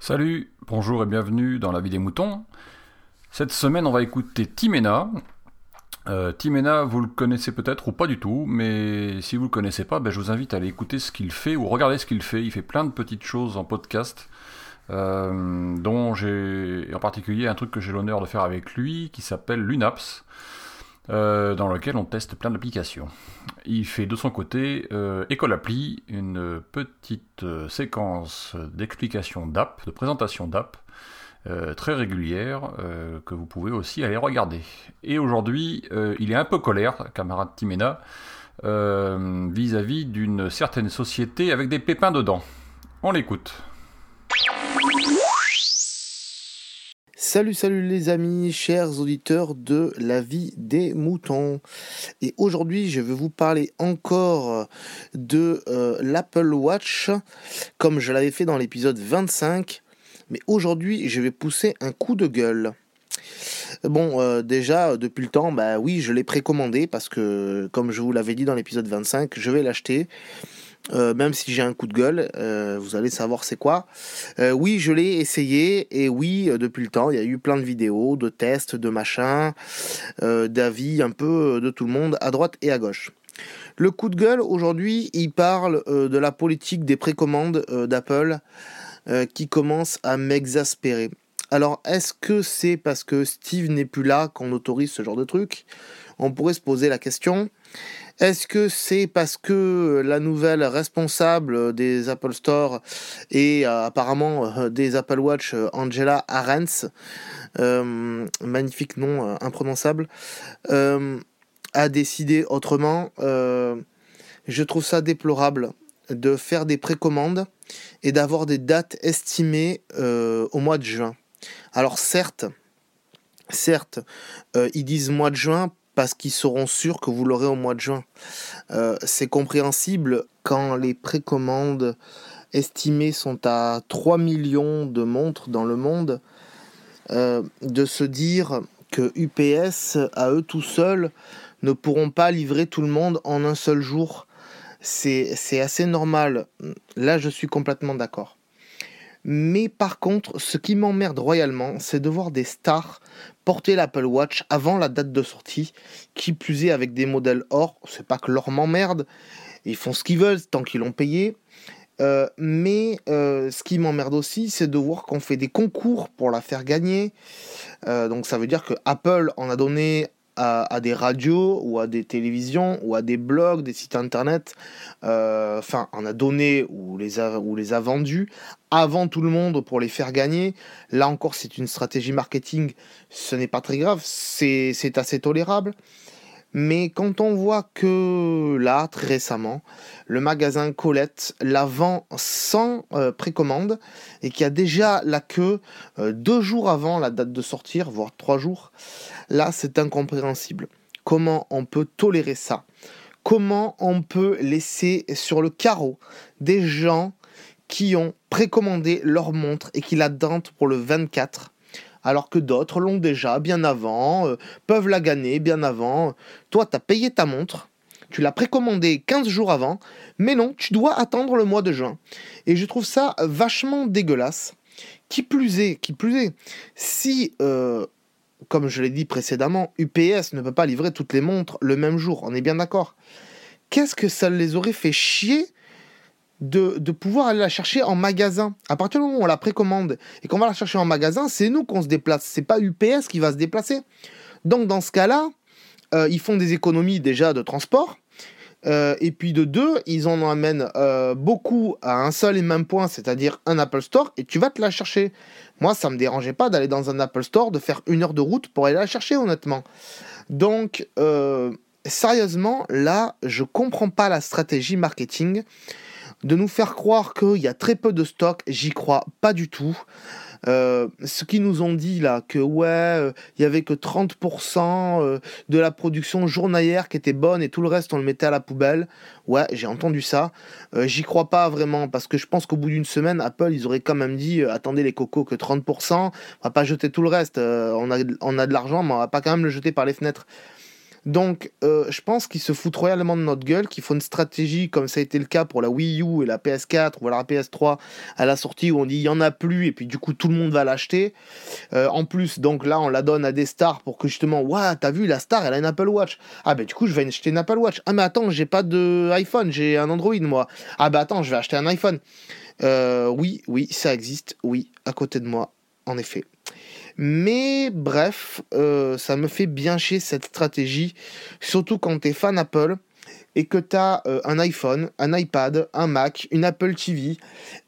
Salut, bonjour et bienvenue dans la vie des moutons. Cette semaine, on va écouter Timena. Euh, Timena, vous le connaissez peut-être ou pas du tout, mais si vous le connaissez pas, ben, je vous invite à aller écouter ce qu'il fait ou regarder ce qu'il fait. Il fait plein de petites choses en podcast, euh, dont j'ai en particulier un truc que j'ai l'honneur de faire avec lui qui s'appelle Lunaps. Euh, dans lequel on teste plein d'applications. Il fait de son côté euh, École Appli, une petite euh, séquence d'explication d'app, de présentation d'app, très régulière, que vous pouvez aussi aller regarder. Et aujourd'hui, il est un peu colère, camarade Timena, vis-à-vis d'une certaine société avec des pépins dedans. On l'écoute. Salut, salut les amis, chers auditeurs de la vie des moutons. Et aujourd'hui, je vais vous parler encore de euh, l'Apple Watch, comme je l'avais fait dans l'épisode 25. Mais aujourd'hui, je vais pousser un coup de gueule. Bon, euh, déjà, depuis le temps, bah oui, je l'ai précommandé parce que, comme je vous l'avais dit dans l'épisode 25, je vais l'acheter. Euh, même si j'ai un coup de gueule, euh, vous allez savoir c'est quoi. Euh, oui, je l'ai essayé et oui, depuis le temps, il y a eu plein de vidéos, de tests, de machins, d'avis un peu de tout le monde, à droite et à gauche. Le coup de gueule, aujourd'hui, il parle de la politique des précommandes d'Apple qui commence à m'exaspérer. Alors, est-ce que c'est parce que Steve n'est plus là qu'on autorise ce genre de truc? On pourrait se poser la question. Est-ce que c'est parce que la nouvelle responsable des Apple Store et euh, apparemment euh, des Apple Watch, euh, Angela Arens, euh, magnifique nom imprononçable, a décidé autrement Je trouve ça déplorable de faire des précommandes et d'avoir des dates estimées au mois de juin. Alors certes, certes, euh, ils disent mois de juin parce qu'ils seront sûrs que vous l'aurez au mois de juin. Euh, c'est compréhensible quand les précommandes estimées sont à 3 millions de montres dans le monde, euh, de se dire que UPS, à eux tout seuls, ne pourront pas livrer tout le monde en un seul jour. C'est c'est assez normal. Là, je suis complètement d'accord. Mais par contre, ce qui m'emmerde royalement, c'est de voir des stars porter l'Apple Watch avant la date de sortie, qui plus est avec des modèles or. C'est pas que l'or m'emmerde, ils font ce qu'ils veulent tant qu'ils l'ont payé. Euh, mais euh, ce qui m'emmerde aussi, c'est de voir qu'on fait des concours pour la faire gagner. Euh, donc ça veut dire que Apple en a donné à, des radios ou à des télévisions ou à des blogs, des sites internet. euh, Enfin, en a donné ou les a, vendus avant tout le monde pour les faire gagner. Là encore, c'est une stratégie marketing. Ce n'est pas très grave, c'est assez tolérable. Mais quand on voit que là, très récemment, le magasin Colette la vend sans euh, précommande et qu'il y a déjà la queue euh, deux jours avant la date de sortir, voire trois jours, là c'est incompréhensible. Comment on peut tolérer ça? Comment on peut laisser sur le carreau des gens qui ont précommandé leur montre et qui l'attendent pour le 24 alors que d'autres l'ont déjà bien avant, euh, peuvent la gagner bien avant. Toi, tu as payé ta montre, tu l'as précommandée 15 jours avant, mais non, tu dois attendre le mois de juin. Et je trouve ça vachement dégueulasse. Qui plus est, qui plus est, si, euh, comme je l'ai dit précédemment, UPS ne peut pas livrer toutes les montres le même jour, on est bien d'accord. Qu'est-ce que ça les aurait fait chier de, pouvoir aller la chercher en magasin. À partir du moment où on la précommande et qu'on va la chercher en magasin, c'est nous qu'on se déplace. C'est pas UPS qui va se déplacer. Donc dans ce cas-là, euh, ils font des économies déjà de transport. Euh, et puis de deux, ils en amènent euh, beaucoup à un seul et même point, c'est-à-dire un Apple Store, et tu vas te la chercher. Moi, ça me dérangeait pas d'aller dans un Apple Store, de faire une heure de route pour aller la chercher, honnêtement. Donc, sérieusement, là, je comprends pas la stratégie marketing de nous faire croire qu'il y a très peu de stock, j'y crois pas du tout. Euh, ce qu'ils nous ont dit là, que ouais, euh, il y avait que 30% euh, de la production journalière qui était bonne et tout le reste on le mettait à la poubelle. Ouais, j'ai entendu ça. J'y crois pas vraiment parce que je pense qu'au bout d'une semaine, Apple ils auraient quand même dit attendez les cocos que 30%, on va pas jeter tout le reste. On, a, on a de l'argent, mais on va pas quand même le jeter par les fenêtres. Donc, euh, je pense qu'ils se foutent royalement de notre gueule, qu'il faut une stratégie comme ça a été le cas pour la Wii U et la PS4 ou la PS3 à la sortie où on dit il y en a plus et puis du coup tout le monde va l'acheter. Euh, en plus, donc là, on la donne à des stars pour que justement, waouh, t'as vu la star, elle a une Apple Watch. Ah ben du coup, je vais acheter une Apple Watch. Ah mais attends, j'ai pas de iPhone, j'ai un Android moi. Ah ben attends, je vais acheter un iPhone. Euh, oui, oui, ça existe, oui, à côté de moi, en effet. Mais bref, euh, ça me fait bien chier cette stratégie, surtout quand tu es fan Apple et que tu as euh, un iPhone, un iPad, un Mac, une Apple TV,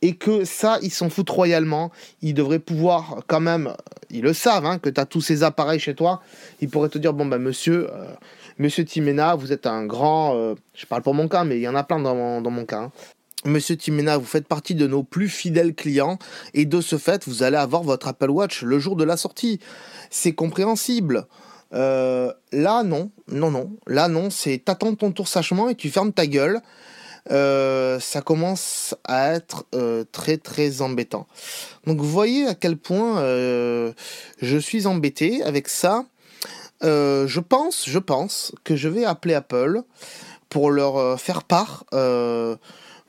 et que ça, ils s'en foutent royalement. Ils devraient pouvoir quand même, ils le savent, hein, que tu as tous ces appareils chez toi. Ils pourraient te dire, bon ben monsieur, euh, monsieur Timena, vous êtes un grand, je parle pour mon cas, mais il y en a plein dans mon, dans cas. Hein. Monsieur Timena, vous faites partie de nos plus fidèles clients et de ce fait, vous allez avoir votre Apple Watch le jour de la sortie. C'est compréhensible. Euh, là, non, non, non. Là, non, c'est t'attends ton tour sachement et tu fermes ta gueule. Euh, ça commence à être euh, très très embêtant. Donc voyez à quel point je suis embêté avec ça. je pense, je pense que je vais appeler Apple pour leur faire part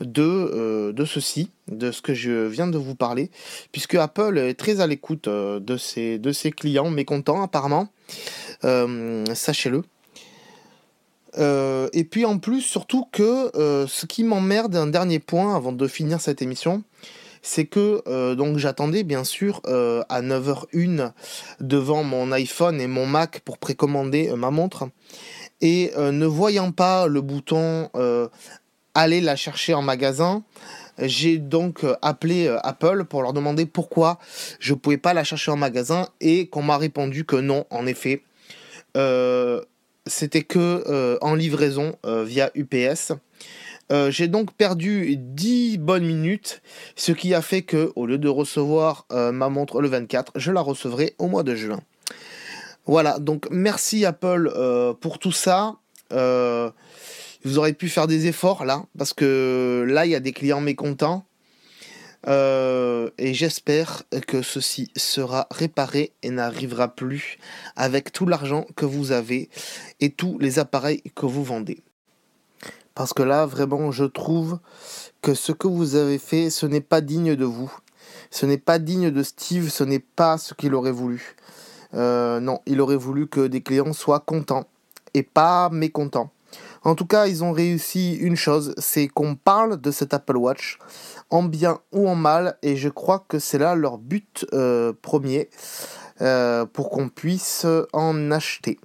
de, euh, de ceci, de ce que je viens de vous parler, puisque Apple est très à l'écoute euh, de, ses, de ses clients mécontents apparemment, euh, sachez-le. et puis en plus, surtout que ce qui m'emmerde, un dernier point avant de finir cette émission, c'est que donc j'attendais bien sûr à 9h01 devant mon iPhone et mon Mac pour précommander ma montre. Et ne voyant pas le bouton aller la chercher en magasin. J'ai donc euh, appelé euh, Apple pour leur demander pourquoi je ne pouvais pas la chercher en magasin et qu'on m'a répondu que non, en effet. Euh, c'était que en livraison via UPS. j'ai donc perdu 10 bonnes minutes, ce qui a fait que, au lieu de recevoir ma montre le 24, je la recevrai au mois de juin. Voilà, donc merci Apple pour tout ça. Vous auriez pu faire des efforts là, parce que là, il y a des clients mécontents. Euh, et j'espère que ceci sera réparé et n'arrivera plus avec tout l'argent que vous avez et tous les appareils que vous vendez. Parce que là, vraiment, je trouve que ce que vous avez fait, ce n'est pas digne de vous. Ce n'est pas digne de Steve, ce n'est pas ce qu'il aurait voulu. Euh, non, il aurait voulu que des clients soient contents et pas mécontents. En tout cas, ils ont réussi une chose, c'est qu'on parle de cet Apple Watch en bien ou en mal, et je crois que c'est là leur but euh, premier euh, pour qu'on puisse en acheter.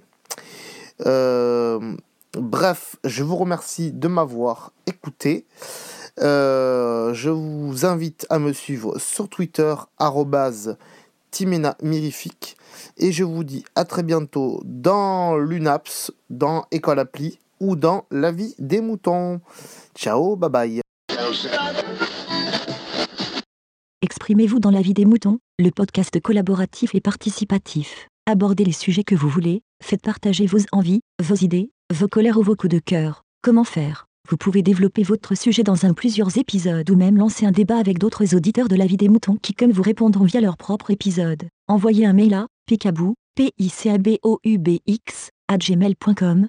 Euh, bref, je vous remercie de m'avoir écouté. je vous invite à me suivre sur Twitter, Timena Mirifique. Et je vous dis à très bientôt dans l'UNAPS, dans École Appli ou dans La vie des moutons. Ciao, bye bye. Exprimez-vous dans La vie des moutons, le podcast collaboratif et participatif. Abordez les sujets que vous voulez, faites partager vos envies, vos idées, vos colères ou vos coups de cœur. Comment faire? Vous pouvez développer votre sujet dans un plusieurs épisodes ou même lancer un débat avec d'autres auditeurs de La vie des moutons qui comme vous répondront via leur propre épisode. Envoyez un mail à picabou, p i c a b o u b x gmail.com